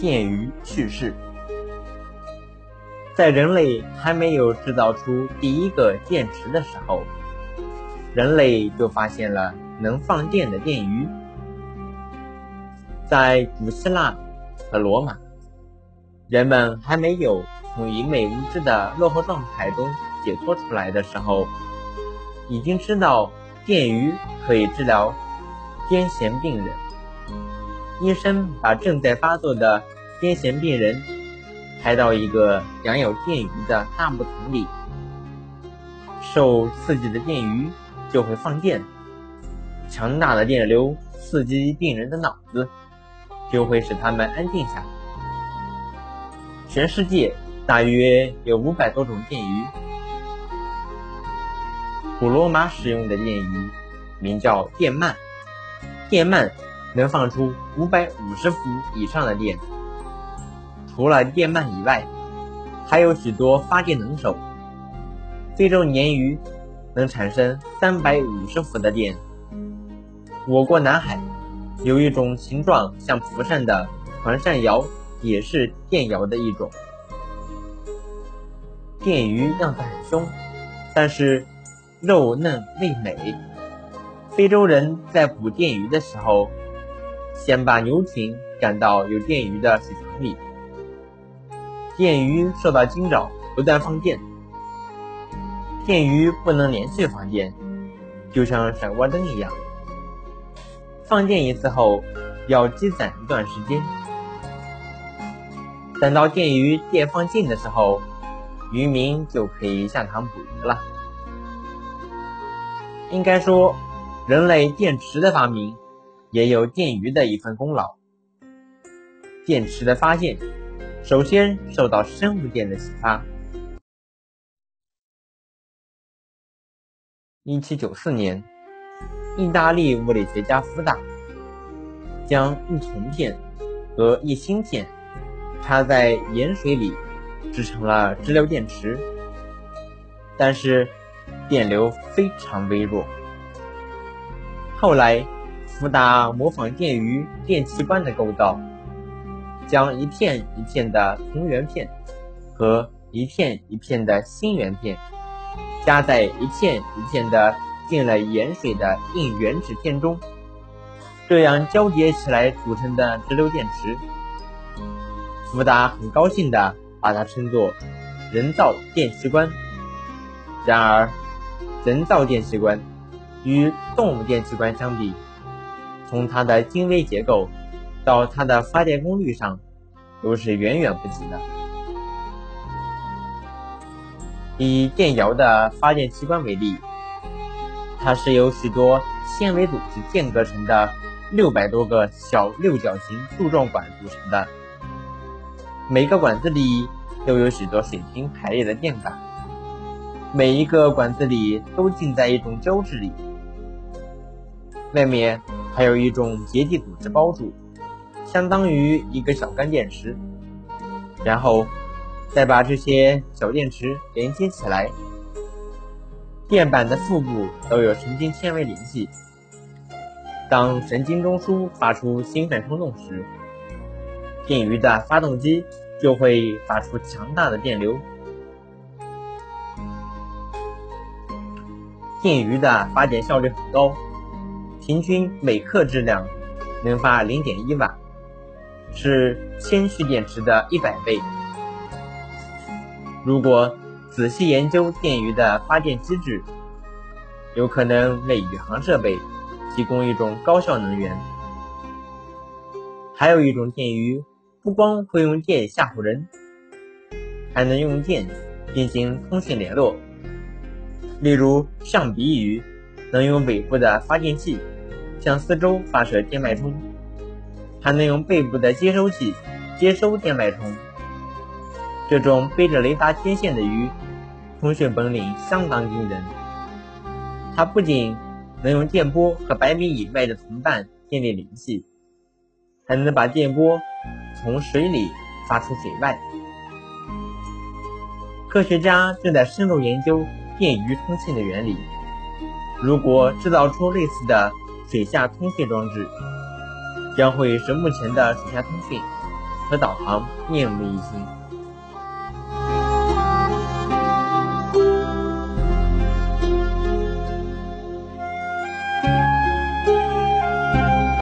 电鱼去世。在人类还没有制造出第一个电池的时候，人类就发现了能放电的电鱼。在古希腊和罗马，人们还没有从愚昧无知的落后状态中解脱出来的时候，已经知道电鱼可以治疗癫痫病人。医生把正在发作的癫痫病人抬到一个养有电鱼的大木桶里，受刺激的电鱼就会放电，强大的电流刺激病人的脑子。就会使他们安静下来。全世界大约有五百多种电鱼。古罗马使用的电鱼名叫电鳗，电鳗能放出五百五十伏以上的电。除了电鳗以外，还有许多发电能手。非洲鲶鱼能产生三百五十伏的电。我国南海。有一种形状像蒲扇的团扇摇，也是电摇的一种。电鱼样子很凶，但是肉嫩味美。非洲人在捕电鱼的时候，先把牛群赶到有电鱼的水塘里，电鱼受到惊扰，不断放电。电鱼不能连续放电，就像闪光灯一样。放电一次后，要积攒一段时间，等到电鱼电放尽的时候，渔民就可以下塘捕鱼了。应该说，人类电池的发明也有电鱼的一份功劳。电池的发现，首先受到生物电的启发。一七九四年。意大利物理学家福达将一铜片和一锌片插在盐水里，制成了直流电池，但是电流非常微弱。后来，福达模仿电鱼电气管的构造，将一片一片的铜圆片和一片一片的锌圆片夹在一片一片的。进了盐水的硬原子片中，这样交叠起来组成的直流电池，福达很高兴地把它称作人造电气关。然而，人造电气关与动物电气关相比，从它的精微结构到它的发电功率上，都是远远不及的。以电摇的发电机关为例。它是由许多纤维组织间隔成的六百多个小六角形柱状管组成的，每个管子里都有许多水平排列的电杆，每一个管子里都浸在一种胶质里，外面还有一种结缔组织包住，相当于一个小干电池，然后再把这些小电池连接起来。电板的腹部都有神经纤维联系，当神经中枢发出兴奋冲动时，电鱼的发动机就会发出强大的电流。电鱼的发电效率很高，平均每克质量能发零点一瓦，是铅蓄电池的一百倍。如果仔细研究电鱼的发电机制，有可能为宇航设备提供一种高效能源。还有一种电鱼，不光会用电吓唬人，还能用电进行通讯联络。例如象鼻鱼，能用尾部的发电器向四周发射电脉冲，还能用背部的接收器接收电脉冲。这种背着雷达天线的鱼。通讯本领相当惊人，它不仅能用电波和百米以外的同伴建立联系，还能把电波从水里发出水外。科学家正在深入研究电鱼通信的原理。如果制造出类似的水下通讯装置，将会使目前的水下通讯和导航面目一新。